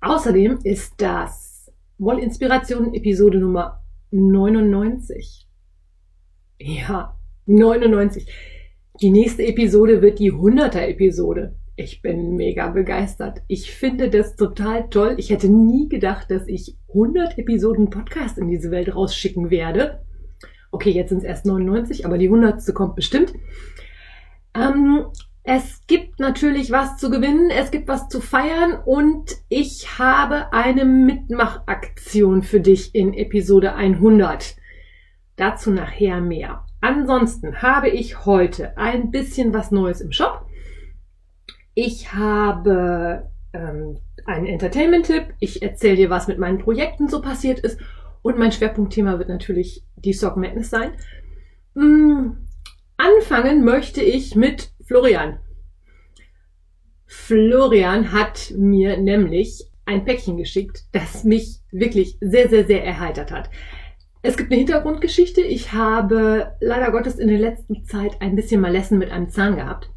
Außerdem ist das Wollinspirationen Episode Nummer 99. Ja, 99. Die nächste Episode wird die 100er Episode. Ich bin mega begeistert. Ich finde das total toll. Ich hätte nie gedacht, dass ich 100 Episoden Podcast in diese Welt rausschicken werde. Okay, jetzt sind es erst 99, aber die 100. kommt bestimmt. Ähm, es gibt natürlich was zu gewinnen, es gibt was zu feiern und ich habe eine Mitmachaktion für dich in Episode 100. Dazu nachher mehr. Ansonsten habe ich heute ein bisschen was Neues im Shop. Ich habe ähm, einen Entertainment-Tipp. Ich erzähle dir, was mit meinen Projekten so passiert ist. Und mein Schwerpunktthema wird natürlich die Sock Madness sein. Mm, anfangen möchte ich mit Florian. Florian hat mir nämlich ein Päckchen geschickt, das mich wirklich sehr, sehr, sehr erheitert hat. Es gibt eine Hintergrundgeschichte. Ich habe leider Gottes in der letzten Zeit ein bisschen Malessen mit einem Zahn gehabt.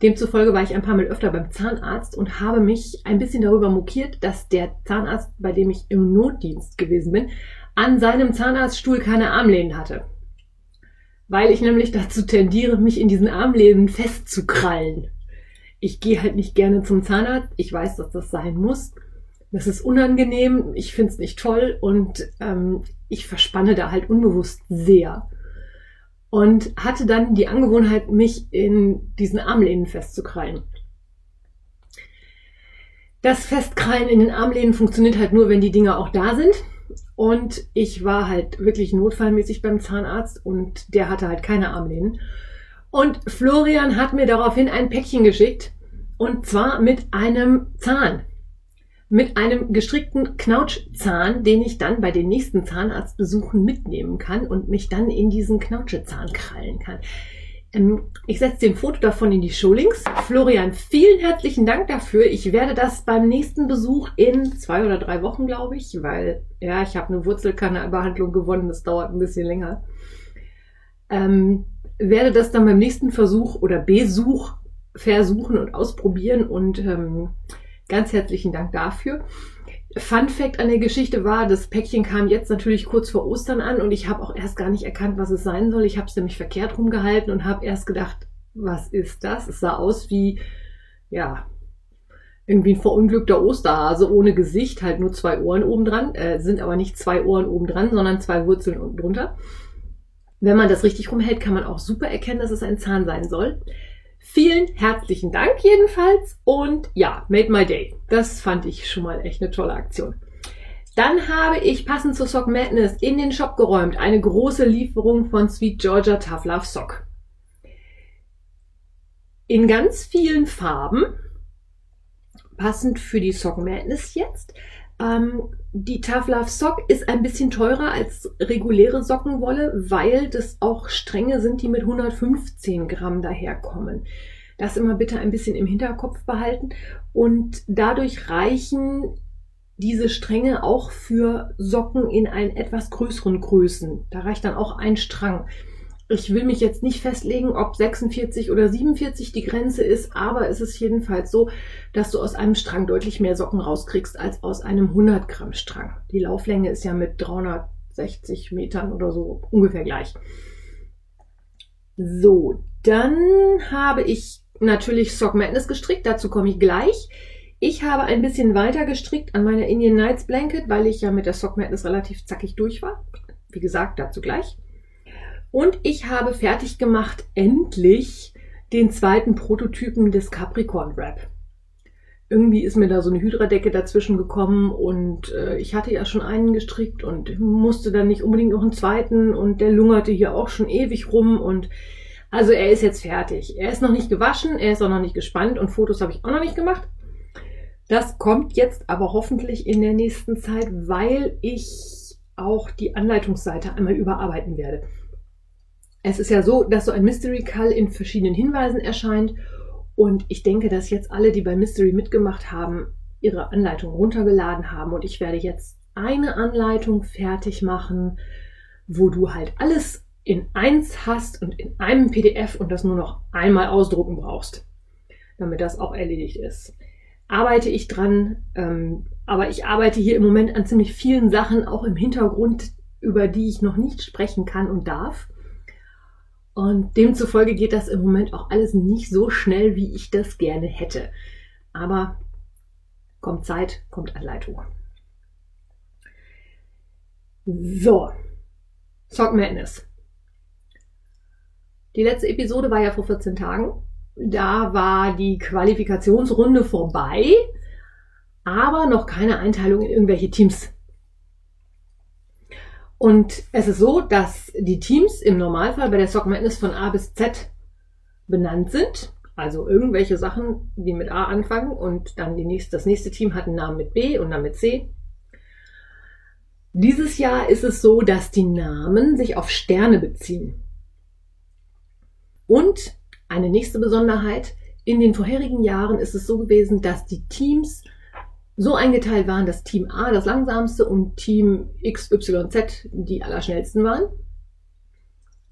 Demzufolge war ich ein paar Mal öfter beim Zahnarzt und habe mich ein bisschen darüber mokiert, dass der Zahnarzt, bei dem ich im Notdienst gewesen bin, an seinem Zahnarztstuhl keine Armlehnen hatte weil ich nämlich dazu tendiere, mich in diesen Armlehnen festzukrallen. Ich gehe halt nicht gerne zum Zahnarzt. Ich weiß, dass das sein muss. Das ist unangenehm. Ich finde es nicht toll und ähm, ich verspanne da halt unbewusst sehr. Und hatte dann die Angewohnheit, mich in diesen Armlehnen festzukrallen. Das Festkrallen in den Armlehnen funktioniert halt nur, wenn die Dinger auch da sind. Und ich war halt wirklich notfallmäßig beim Zahnarzt und der hatte halt keine Armlehnen. Und Florian hat mir daraufhin ein Päckchen geschickt und zwar mit einem Zahn. Mit einem gestrickten Knautschzahn, den ich dann bei den nächsten Zahnarztbesuchen mitnehmen kann und mich dann in diesen Knautschezahn krallen kann. Ähm, ich setze den Foto davon in die Showlinks. Florian, vielen herzlichen Dank dafür. Ich werde das beim nächsten Besuch in zwei oder drei Wochen, glaube ich, weil ja, ich habe eine Wurzelkanalbehandlung gewonnen. Das dauert ein bisschen länger. Ähm, werde das dann beim nächsten Versuch oder Besuch versuchen und ausprobieren und ähm, ganz herzlichen Dank dafür. Fun Fact an der Geschichte war, das Päckchen kam jetzt natürlich kurz vor Ostern an und ich habe auch erst gar nicht erkannt, was es sein soll. Ich habe es nämlich verkehrt rumgehalten und habe erst gedacht, was ist das? Es sah aus wie, ja, irgendwie ein verunglückter Osterhase ohne Gesicht, halt nur zwei Ohren oben dran, äh, sind aber nicht zwei Ohren oben dran, sondern zwei Wurzeln unten drunter. Wenn man das richtig rumhält, kann man auch super erkennen, dass es ein Zahn sein soll. Vielen herzlichen Dank jedenfalls und ja, made my day. Das fand ich schon mal echt eine tolle Aktion. Dann habe ich passend zur Sock Madness in den Shop geräumt eine große Lieferung von Sweet Georgia Tough Love Sock. In ganz vielen Farben, passend für die Sock Madness jetzt. Ähm, die Tough Love Sock ist ein bisschen teurer als reguläre Sockenwolle, weil das auch Stränge sind, die mit 115 Gramm daherkommen. Das immer bitte ein bisschen im Hinterkopf behalten. Und dadurch reichen diese Stränge auch für Socken in einen etwas größeren Größen. Da reicht dann auch ein Strang. Ich will mich jetzt nicht festlegen, ob 46 oder 47 die Grenze ist, aber es ist jedenfalls so, dass du aus einem Strang deutlich mehr Socken rauskriegst als aus einem 100 Gramm Strang. Die Lauflänge ist ja mit 360 Metern oder so ungefähr gleich. So, dann habe ich natürlich Sock Madness gestrickt, dazu komme ich gleich. Ich habe ein bisschen weiter gestrickt an meiner Indian Nights Blanket, weil ich ja mit der Sock Madness relativ zackig durch war. Wie gesagt, dazu gleich. Und ich habe fertig gemacht, endlich, den zweiten Prototypen des Capricorn Wrap. Irgendwie ist mir da so eine Hydradecke dazwischen gekommen und äh, ich hatte ja schon einen gestrickt und musste dann nicht unbedingt noch einen zweiten und der lungerte hier auch schon ewig rum und also er ist jetzt fertig. Er ist noch nicht gewaschen, er ist auch noch nicht gespannt und Fotos habe ich auch noch nicht gemacht. Das kommt jetzt aber hoffentlich in der nächsten Zeit, weil ich auch die Anleitungsseite einmal überarbeiten werde. Es ist ja so, dass so ein Mystery Call in verschiedenen Hinweisen erscheint und ich denke, dass jetzt alle, die bei Mystery mitgemacht haben, ihre Anleitung runtergeladen haben und ich werde jetzt eine Anleitung fertig machen, wo du halt alles in eins hast und in einem PDF und das nur noch einmal ausdrucken brauchst, damit das auch erledigt ist. Arbeite ich dran, ähm, aber ich arbeite hier im Moment an ziemlich vielen Sachen auch im Hintergrund, über die ich noch nicht sprechen kann und darf. Und demzufolge geht das im Moment auch alles nicht so schnell, wie ich das gerne hätte. Aber kommt Zeit, kommt Anleitung. So, Sock Madness. Die letzte Episode war ja vor 14 Tagen. Da war die Qualifikationsrunde vorbei, aber noch keine Einteilung in irgendwelche Teams. Und es ist so, dass die Teams im Normalfall bei der Sock Madness von A bis Z benannt sind. Also irgendwelche Sachen, die mit A anfangen und dann die nächste, das nächste Team hat einen Namen mit B und dann mit C. Dieses Jahr ist es so, dass die Namen sich auf Sterne beziehen. Und eine nächste Besonderheit, in den vorherigen Jahren ist es so gewesen, dass die Teams so eingeteilt waren, dass Team A das langsamste und Team XYZ die allerschnellsten waren.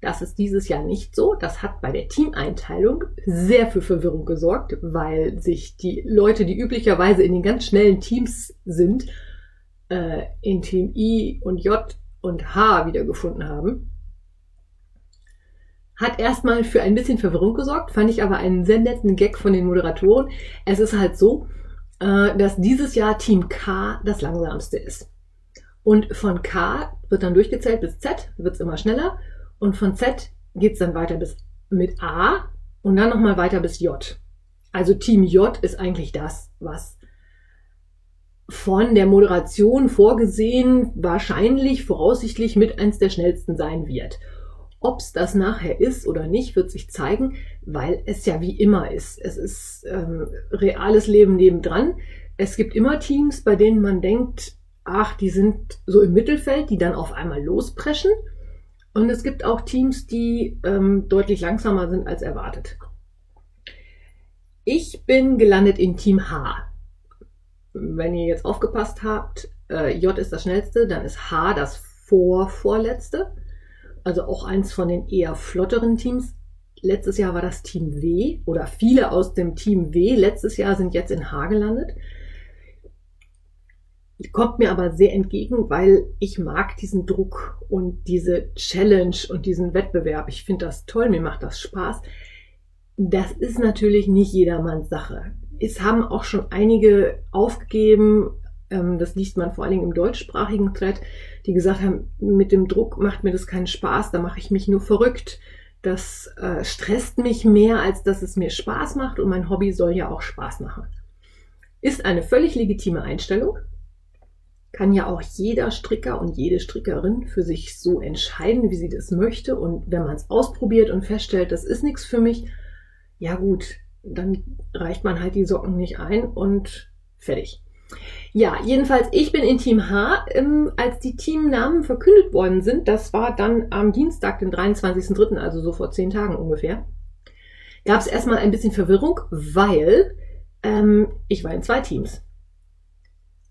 Das ist dieses Jahr nicht so. Das hat bei der Teameinteilung sehr für Verwirrung gesorgt, weil sich die Leute, die üblicherweise in den ganz schnellen Teams sind, äh, in Team I und J und H wiedergefunden haben. Hat erstmal für ein bisschen Verwirrung gesorgt, fand ich aber einen sehr netten Gag von den Moderatoren. Es ist halt so, äh, dass dieses Jahr Team K das langsamste ist. Und von K wird dann durchgezählt bis Z, wird es immer schneller. Und von Z geht es dann weiter bis mit A und dann nochmal weiter bis J. Also Team J ist eigentlich das, was von der Moderation vorgesehen wahrscheinlich voraussichtlich mit eins der schnellsten sein wird. Ob es das nachher ist oder nicht, wird sich zeigen, weil es ja wie immer ist. Es ist ähm, reales Leben nebendran. Es gibt immer Teams, bei denen man denkt, ach, die sind so im Mittelfeld, die dann auf einmal lospreschen. Und es gibt auch Teams, die ähm, deutlich langsamer sind als erwartet. Ich bin gelandet in Team H. Wenn ihr jetzt aufgepasst habt, äh, J ist das schnellste, dann ist H das vorvorletzte also auch eins von den eher flotteren Teams. Letztes Jahr war das Team W oder viele aus dem Team W letztes Jahr sind jetzt in H gelandet. Kommt mir aber sehr entgegen, weil ich mag diesen Druck und diese Challenge und diesen Wettbewerb. Ich finde das toll, mir macht das Spaß. Das ist natürlich nicht jedermanns Sache. Es haben auch schon einige aufgegeben, ähm, das liest man vor allen Dingen im deutschsprachigen Thread, die gesagt haben, mit dem Druck macht mir das keinen Spaß, da mache ich mich nur verrückt. Das äh, stresst mich mehr, als dass es mir Spaß macht und mein Hobby soll ja auch Spaß machen. Ist eine völlig legitime Einstellung. Kann ja auch jeder Stricker und jede Strickerin für sich so entscheiden, wie sie das möchte. Und wenn man es ausprobiert und feststellt, das ist nichts für mich, ja gut, dann reicht man halt die Socken nicht ein und fertig. Ja, jedenfalls, ich bin in Team H. Ähm, als die Teamnamen verkündet worden sind, das war dann am Dienstag, den 23.03., also so vor zehn Tagen ungefähr, gab es erstmal ein bisschen Verwirrung, weil ähm, ich war in zwei Teams.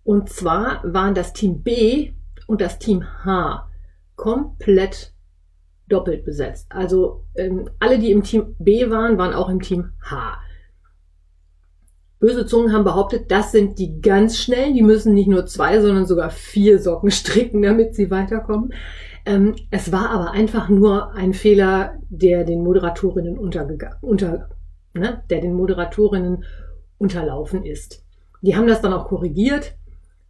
Und zwar waren das Team B und das Team H komplett doppelt besetzt. Also ähm, alle, die im Team B waren, waren auch im Team H. Böse Zungen haben behauptet, das sind die ganz schnellen, die müssen nicht nur zwei, sondern sogar vier Socken stricken, damit sie weiterkommen. Ähm, es war aber einfach nur ein Fehler, der den Moderatorinnen untergegangen, unter, ne, der den Moderatorinnen unterlaufen ist. Die haben das dann auch korrigiert.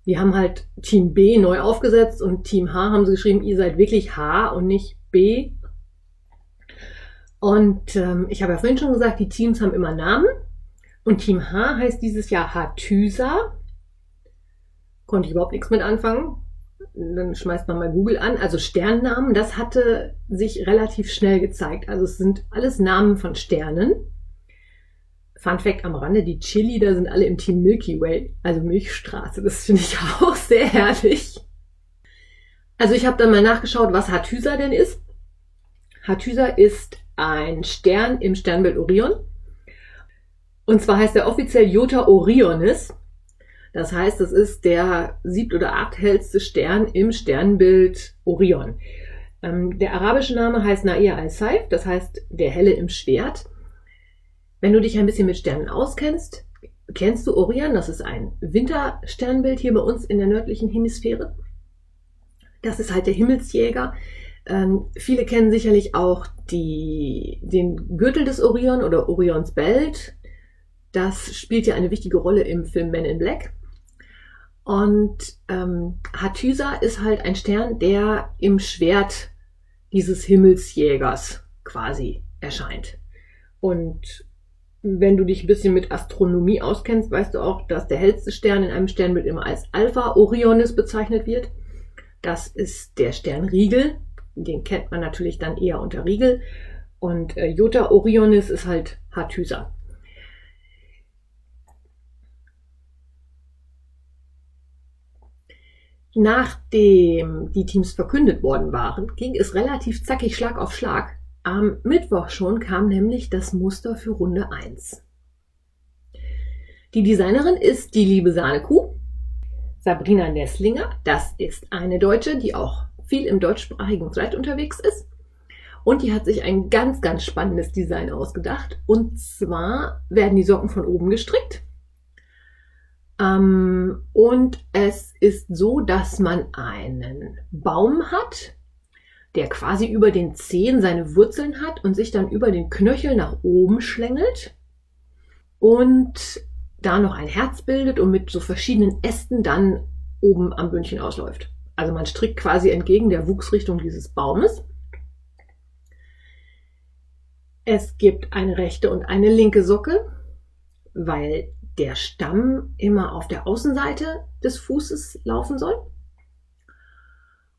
Die haben halt Team B neu aufgesetzt und Team H haben sie geschrieben, ihr seid wirklich H und nicht B. Und ähm, ich habe ja vorhin schon gesagt, die Teams haben immer Namen. Und Team H heißt dieses Jahr Hathysa. Konnte ich überhaupt nichts mit anfangen. Dann schmeißt man mal Google an. Also Sternnamen, das hatte sich relativ schnell gezeigt. Also es sind alles Namen von Sternen. Fun Fact am Rande, die Chili, da sind alle im Team Milky Way, also Milchstraße. Das finde ich auch sehr herrlich. Also ich habe dann mal nachgeschaut, was Hathysa denn ist. Hathysa ist ein Stern im Sternbild Orion. Und zwar heißt er offiziell Jota Orionis. Das heißt, es ist der siebt- oder achthellste Stern im Sternbild Orion. Ähm, der arabische Name heißt Nair al-Saif, das heißt der Helle im Schwert. Wenn du dich ein bisschen mit Sternen auskennst, kennst du Orion, das ist ein Wintersternbild hier bei uns in der nördlichen Hemisphäre. Das ist halt der Himmelsjäger. Ähm, viele kennen sicherlich auch die, den Gürtel des Orion oder Orions Belt. Das spielt ja eine wichtige Rolle im Film Men in Black. Und ähm, Hathysa ist halt ein Stern, der im Schwert dieses Himmelsjägers quasi erscheint. Und wenn du dich ein bisschen mit Astronomie auskennst, weißt du auch, dass der hellste Stern in einem Sternbild immer als Alpha Orionis bezeichnet wird. Das ist der Stern Riegel. Den kennt man natürlich dann eher unter Riegel. Und äh, Jota Orionis ist halt Hathysa. Nachdem die Teams verkündet worden waren, ging es relativ zackig Schlag auf Schlag. Am Mittwoch schon kam nämlich das Muster für Runde 1. Die Designerin ist die liebe Sahnekuh. Sabrina Nesslinger, das ist eine Deutsche, die auch viel im deutschsprachigen Thread unterwegs ist. Und die hat sich ein ganz, ganz spannendes Design ausgedacht. Und zwar werden die Socken von oben gestrickt ähm, und es ist so, dass man einen Baum hat, der quasi über den Zehen seine Wurzeln hat und sich dann über den Knöchel nach oben schlängelt und da noch ein Herz bildet und mit so verschiedenen Ästen dann oben am Bündchen ausläuft. Also man strickt quasi entgegen der Wuchsrichtung dieses Baumes. Es gibt eine rechte und eine linke Socke, weil der Stamm immer auf der Außenseite des Fußes laufen soll.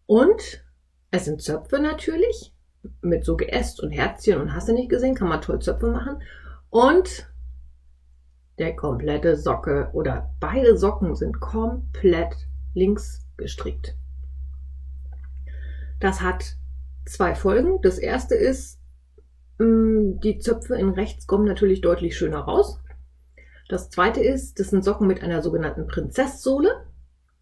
Und es sind Zöpfe natürlich, mit so Geäst und Herzchen und hast du nicht gesehen, kann man toll Zöpfe machen. Und der komplette Socke oder beide Socken sind komplett links gestrickt. Das hat zwei Folgen. Das erste ist, mm, die Zöpfe in rechts kommen natürlich deutlich schöner raus. Das zweite ist, das sind Socken mit einer sogenannten Prinzesssohle.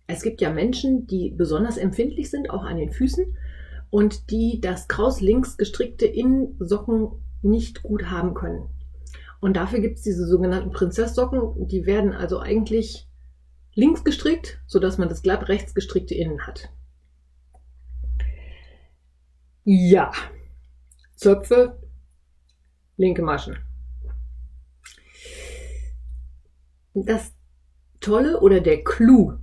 Es gibt ja Menschen, die besonders empfindlich sind, auch an den Füßen, und die das kraus links gestrickte Innensocken nicht gut haben können. Und dafür gibt es diese sogenannten Prinzesssocken, die werden also eigentlich links gestrickt, sodass man das glatt rechts gestrickte Innen hat. Ja, Zöpfe, linke Maschen. Das Tolle oder der Clou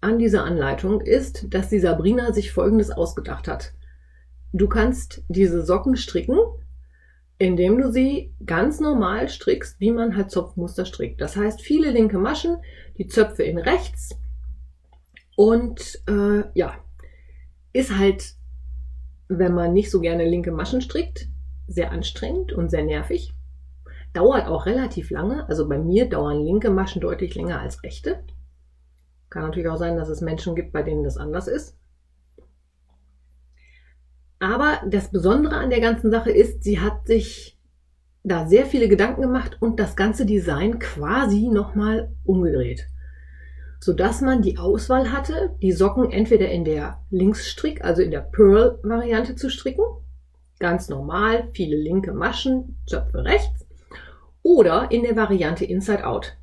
an dieser Anleitung ist, dass die Sabrina sich Folgendes ausgedacht hat. Du kannst diese Socken stricken, indem du sie ganz normal strickst, wie man halt Zopfmuster strickt. Das heißt, viele linke Maschen, die Zöpfe in rechts und äh, ja, ist halt, wenn man nicht so gerne linke Maschen strickt, sehr anstrengend und sehr nervig. Dauert auch relativ lange. Also bei mir dauern linke Maschen deutlich länger als rechte. Kann natürlich auch sein, dass es Menschen gibt, bei denen das anders ist. Aber das Besondere an der ganzen Sache ist, sie hat sich da sehr viele Gedanken gemacht und das ganze Design quasi nochmal umgedreht. Sodass man die Auswahl hatte, die Socken entweder in der Linksstrick, also in der Pearl-Variante zu stricken. Ganz normal, viele linke Maschen, Zöpfe rechts oder in der Variante Inside Out.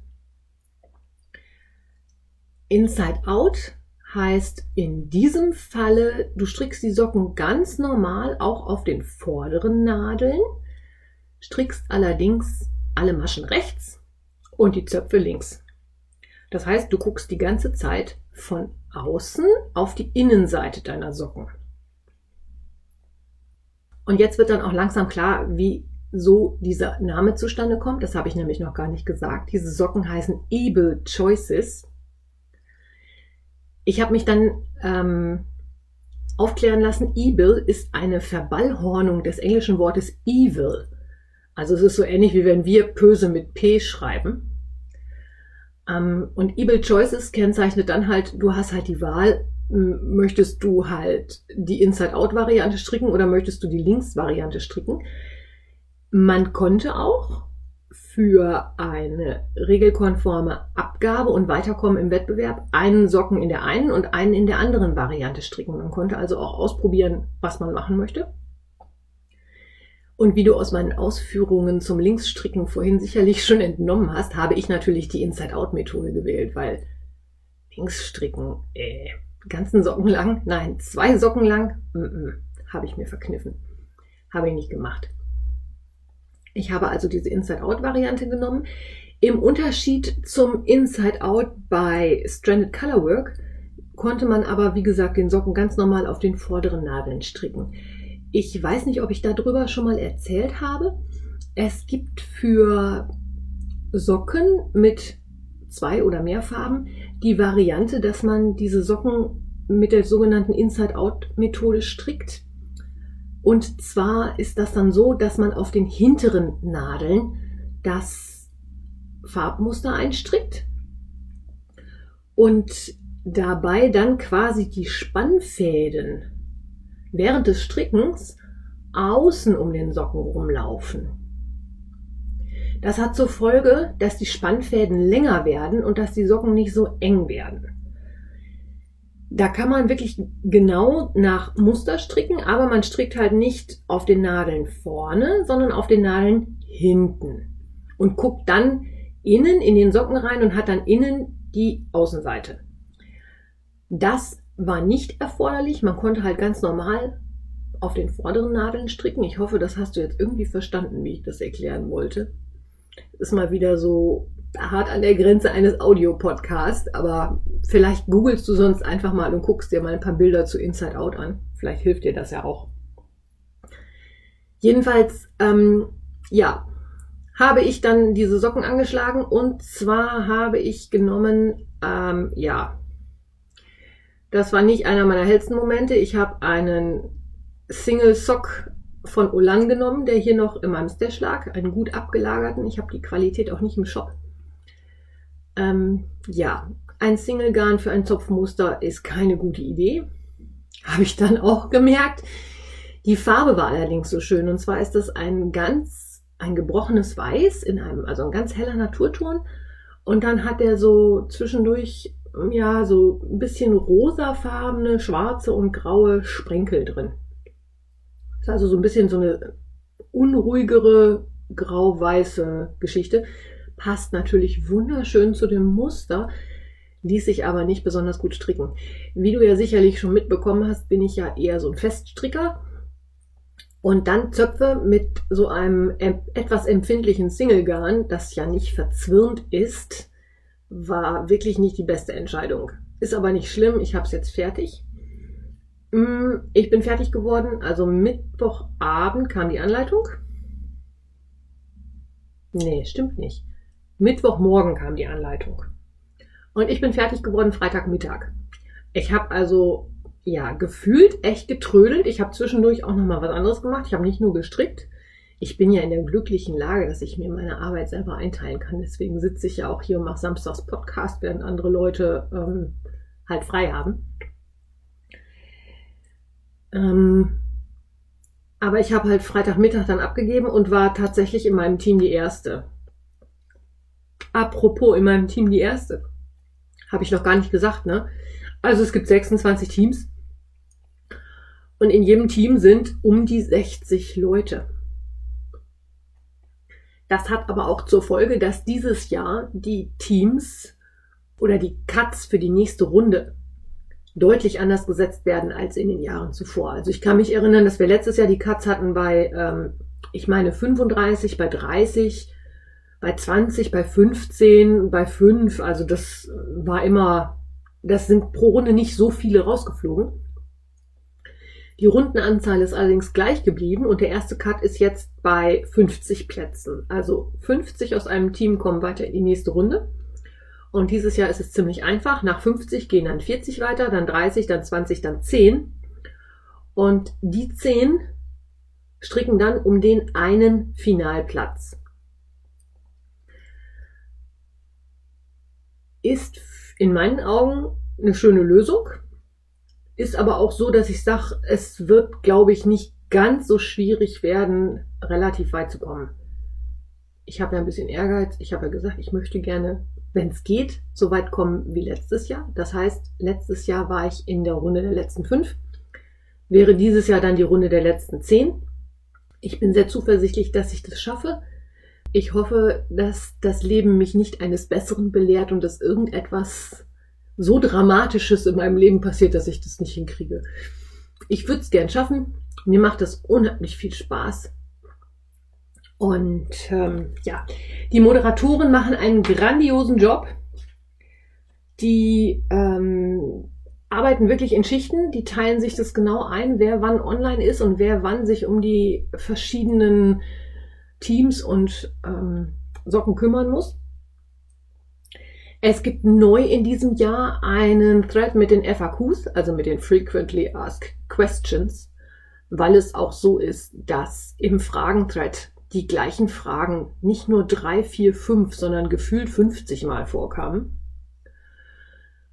Inside Out heißt in diesem Falle, du strickst die Socken ganz normal auch auf den vorderen Nadeln, strickst allerdings alle Maschen rechts und die Zöpfe links. Das heißt, du guckst die ganze Zeit von außen auf die Innenseite deiner Socken. Und jetzt wird dann auch langsam klar, wie so dieser Name zustande kommt. Das habe ich nämlich noch gar nicht gesagt. Diese Socken heißen Able Choices. Ich habe mich dann ähm, aufklären lassen, Evil ist eine Verballhornung des englischen Wortes evil. Also es ist so ähnlich wie wenn wir Pöse mit P schreiben. Ähm, und Evil Choices kennzeichnet dann halt, du hast halt die Wahl, möchtest du halt die Inside-Out-Variante stricken oder möchtest du die Links-Variante stricken. Man konnte auch für eine regelkonforme Abgabe und Weiterkommen im Wettbewerb einen Socken in der einen und einen in der anderen Variante stricken. Man konnte also auch ausprobieren, was man machen möchte. Und wie du aus meinen Ausführungen zum Linksstricken vorhin sicherlich schon entnommen hast, habe ich natürlich die Inside-Out-Methode gewählt, weil Linksstricken, äh, ganzen Socken lang, nein, zwei Socken lang, mm -mm, habe ich mir verkniffen. Habe ich nicht gemacht. Ich habe also diese Inside-Out-Variante genommen. Im Unterschied zum Inside-Out bei Stranded Colorwork konnte man aber, wie gesagt, den Socken ganz normal auf den vorderen Nadeln stricken. Ich weiß nicht, ob ich darüber schon mal erzählt habe. Es gibt für Socken mit zwei oder mehr Farben die Variante, dass man diese Socken mit der sogenannten Inside-Out-Methode strickt. Und zwar ist das dann so, dass man auf den hinteren Nadeln das Farbmuster einstrickt und dabei dann quasi die Spannfäden während des Strickens außen um den Socken rumlaufen. Das hat zur Folge, dass die Spannfäden länger werden und dass die Socken nicht so eng werden. Da kann man wirklich genau nach Muster stricken, aber man strickt halt nicht auf den Nadeln vorne, sondern auf den Nadeln hinten und guckt dann innen in den Socken rein und hat dann innen die Außenseite. Das war nicht erforderlich. Man konnte halt ganz normal auf den vorderen Nadeln stricken. Ich hoffe, das hast du jetzt irgendwie verstanden, wie ich das erklären wollte. Ist mal wieder so hart an der Grenze eines Audiopodcasts, aber vielleicht googelst du sonst einfach mal und guckst dir mal ein paar Bilder zu Inside Out an. Vielleicht hilft dir das ja auch. Jedenfalls, ähm, ja, habe ich dann diese Socken angeschlagen und zwar habe ich genommen, ähm, ja, das war nicht einer meiner hellsten Momente. Ich habe einen Single Sock von Olan genommen, der hier noch in meinem Stash lag, einen gut abgelagerten. Ich habe die Qualität auch nicht im Shop. Ähm, ja, ein Single Garn für ein Zopfmuster ist keine gute Idee. Habe ich dann auch gemerkt. Die Farbe war allerdings so schön. Und zwar ist das ein ganz, ein gebrochenes Weiß in einem, also ein ganz heller Naturton. Und dann hat er so zwischendurch, ja, so ein bisschen rosafarbene, schwarze und graue Sprenkel drin. Ist also so ein bisschen so eine unruhigere, grau-weiße Geschichte. Passt natürlich wunderschön zu dem Muster, ließ sich aber nicht besonders gut stricken. Wie du ja sicherlich schon mitbekommen hast, bin ich ja eher so ein Feststricker. Und dann Zöpfe mit so einem etwas empfindlichen Singlegarn, das ja nicht verzwirnt ist, war wirklich nicht die beste Entscheidung. Ist aber nicht schlimm, ich habe es jetzt fertig. Mm, ich bin fertig geworden, also Mittwochabend kam die Anleitung. Nee, stimmt nicht. Mittwochmorgen kam die Anleitung. Und ich bin fertig geworden Freitagmittag. Ich habe also ja gefühlt echt getrödelt. Ich habe zwischendurch auch noch mal was anderes gemacht. Ich habe nicht nur gestrickt. Ich bin ja in der glücklichen Lage, dass ich mir meine Arbeit selber einteilen kann. Deswegen sitze ich ja auch hier und mache samstags Podcast, während andere Leute ähm, halt frei haben. Ähm, aber ich habe halt Freitagmittag dann abgegeben und war tatsächlich in meinem Team die Erste. Apropos, in meinem Team die erste. Habe ich noch gar nicht gesagt, ne? Also es gibt 26 Teams. Und in jedem Team sind um die 60 Leute. Das hat aber auch zur Folge, dass dieses Jahr die Teams oder die Cuts für die nächste Runde deutlich anders gesetzt werden als in den Jahren zuvor. Also ich kann mich erinnern, dass wir letztes Jahr die Cuts hatten bei, ähm, ich meine, 35, bei 30, bei 20, bei 15, bei 5. Also das war immer, das sind pro Runde nicht so viele rausgeflogen. Die Rundenanzahl ist allerdings gleich geblieben und der erste Cut ist jetzt bei 50 Plätzen. Also 50 aus einem Team kommen weiter in die nächste Runde. Und dieses Jahr ist es ziemlich einfach. Nach 50 gehen dann 40 weiter, dann 30, dann 20, dann 10. Und die 10 stricken dann um den einen Finalplatz. Ist in meinen Augen eine schöne Lösung. Ist aber auch so, dass ich sage, es wird, glaube ich, nicht ganz so schwierig werden, relativ weit zu kommen. Ich habe ja ein bisschen Ehrgeiz. Ich habe ja gesagt, ich möchte gerne, wenn es geht, so weit kommen wie letztes Jahr. Das heißt, letztes Jahr war ich in der Runde der letzten fünf. Wäre dieses Jahr dann die Runde der letzten zehn. Ich bin sehr zuversichtlich, dass ich das schaffe. Ich hoffe, dass das Leben mich nicht eines Besseren belehrt und dass irgendetwas so Dramatisches in meinem Leben passiert, dass ich das nicht hinkriege. Ich würde es gern schaffen. Mir macht das unheimlich viel Spaß. Und ähm, ja, die Moderatoren machen einen grandiosen Job. Die ähm, arbeiten wirklich in Schichten, die teilen sich das genau ein, wer wann online ist und wer wann sich um die verschiedenen Teams und ähm, Socken kümmern muss. Es gibt neu in diesem Jahr einen Thread mit den FAQs, also mit den Frequently Asked Questions, weil es auch so ist, dass im Fragenthread die gleichen Fragen nicht nur drei, vier, fünf, sondern gefühlt 50 Mal vorkamen.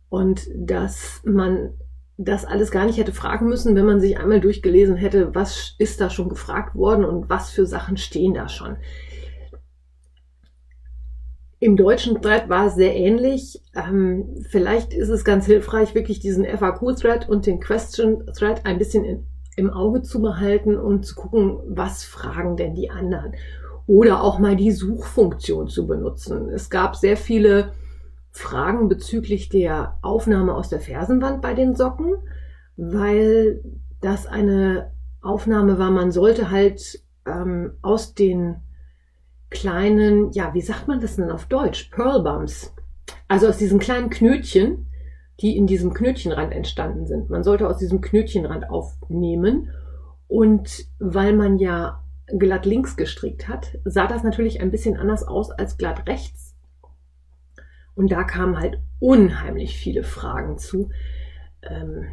Und dass man das alles gar nicht hätte fragen müssen, wenn man sich einmal durchgelesen hätte, was ist da schon gefragt worden und was für Sachen stehen da schon. Im deutschen Thread war es sehr ähnlich. Ähm, vielleicht ist es ganz hilfreich, wirklich diesen FAQ-Thread und den Question-Thread ein bisschen in, im Auge zu behalten und zu gucken, was fragen denn die anderen. Oder auch mal die Suchfunktion zu benutzen. Es gab sehr viele Fragen bezüglich der Aufnahme aus der Fersenwand bei den Socken, weil das eine Aufnahme war, man sollte halt ähm, aus den kleinen, ja, wie sagt man das denn auf Deutsch? Pearl Bumps. Also aus diesen kleinen Knötchen, die in diesem Knötchenrand entstanden sind. Man sollte aus diesem Knötchenrand aufnehmen. Und weil man ja glatt links gestrickt hat, sah das natürlich ein bisschen anders aus als glatt rechts. Und da kamen halt unheimlich viele Fragen zu. Ähm,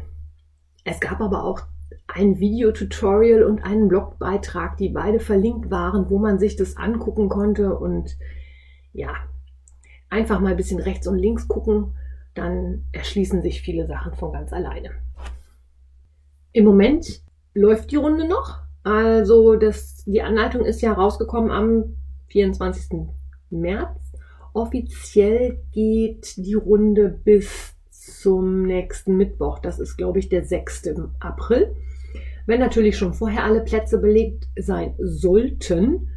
es gab aber auch ein Videotutorial und einen Blogbeitrag, die beide verlinkt waren, wo man sich das angucken konnte und ja, einfach mal ein bisschen rechts und links gucken, dann erschließen sich viele Sachen von ganz alleine. Im Moment läuft die Runde noch. Also das, die Anleitung ist ja rausgekommen am 24. März. Offiziell geht die Runde bis zum nächsten Mittwoch. Das ist, glaube ich, der 6. April. Wenn natürlich schon vorher alle Plätze belegt sein sollten,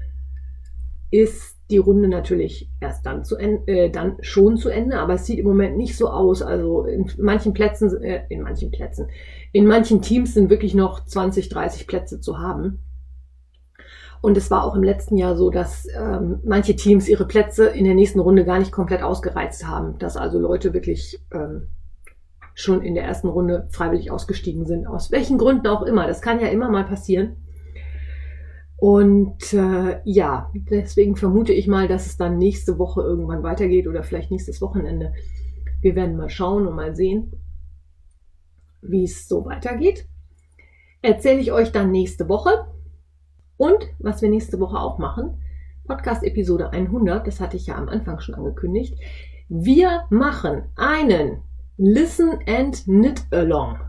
ist die Runde natürlich erst dann, zu äh, dann schon zu Ende, aber es sieht im Moment nicht so aus. Also in manchen Plätzen, äh, in manchen Plätzen, in manchen Teams sind wirklich noch 20, 30 Plätze zu haben. Und es war auch im letzten Jahr so, dass ähm, manche Teams ihre Plätze in der nächsten Runde gar nicht komplett ausgereizt haben, dass also Leute wirklich ähm, schon in der ersten Runde freiwillig ausgestiegen sind, aus welchen Gründen auch immer. Das kann ja immer mal passieren. Und äh, ja, deswegen vermute ich mal, dass es dann nächste Woche irgendwann weitergeht oder vielleicht nächstes Wochenende. Wir werden mal schauen und mal sehen, wie es so weitergeht. Erzähle ich euch dann nächste Woche. Und was wir nächste Woche auch machen, Podcast Episode 100, das hatte ich ja am Anfang schon angekündigt. Wir machen einen Listen and Knit Along.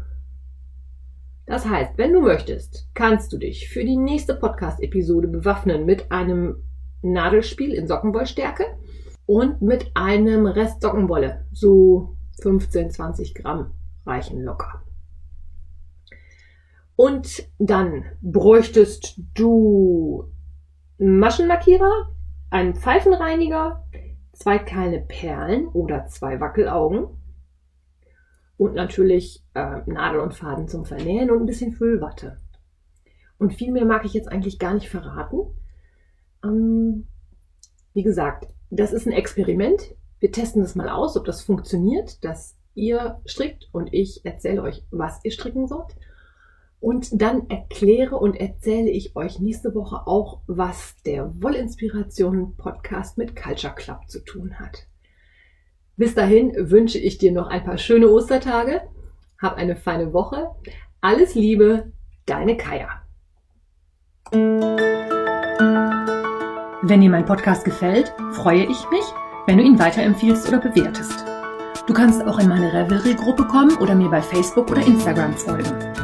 Das heißt, wenn du möchtest, kannst du dich für die nächste Podcast-Episode bewaffnen mit einem Nadelspiel in Sockenwollstärke und mit einem Rest Sockenwolle. So 15, 20 Gramm reichen locker. Und dann bräuchtest du Maschenmarkierer, einen Pfeifenreiniger, zwei kleine Perlen oder zwei Wackelaugen und natürlich äh, Nadel und Faden zum Vernähen und ein bisschen Füllwatte. Und viel mehr mag ich jetzt eigentlich gar nicht verraten. Ähm, wie gesagt, das ist ein Experiment. Wir testen das mal aus, ob das funktioniert, dass ihr strickt und ich erzähle euch, was ihr stricken sollt. Und dann erkläre und erzähle ich euch nächste Woche auch, was der Wollinspiration Podcast mit Culture Club zu tun hat. Bis dahin wünsche ich dir noch ein paar schöne Ostertage. Hab eine feine Woche. Alles Liebe, deine Kaya. Wenn dir mein Podcast gefällt, freue ich mich, wenn du ihn weiterempfiehlst oder bewertest. Du kannst auch in meine Revelry-Gruppe kommen oder mir bei Facebook oder Instagram folgen.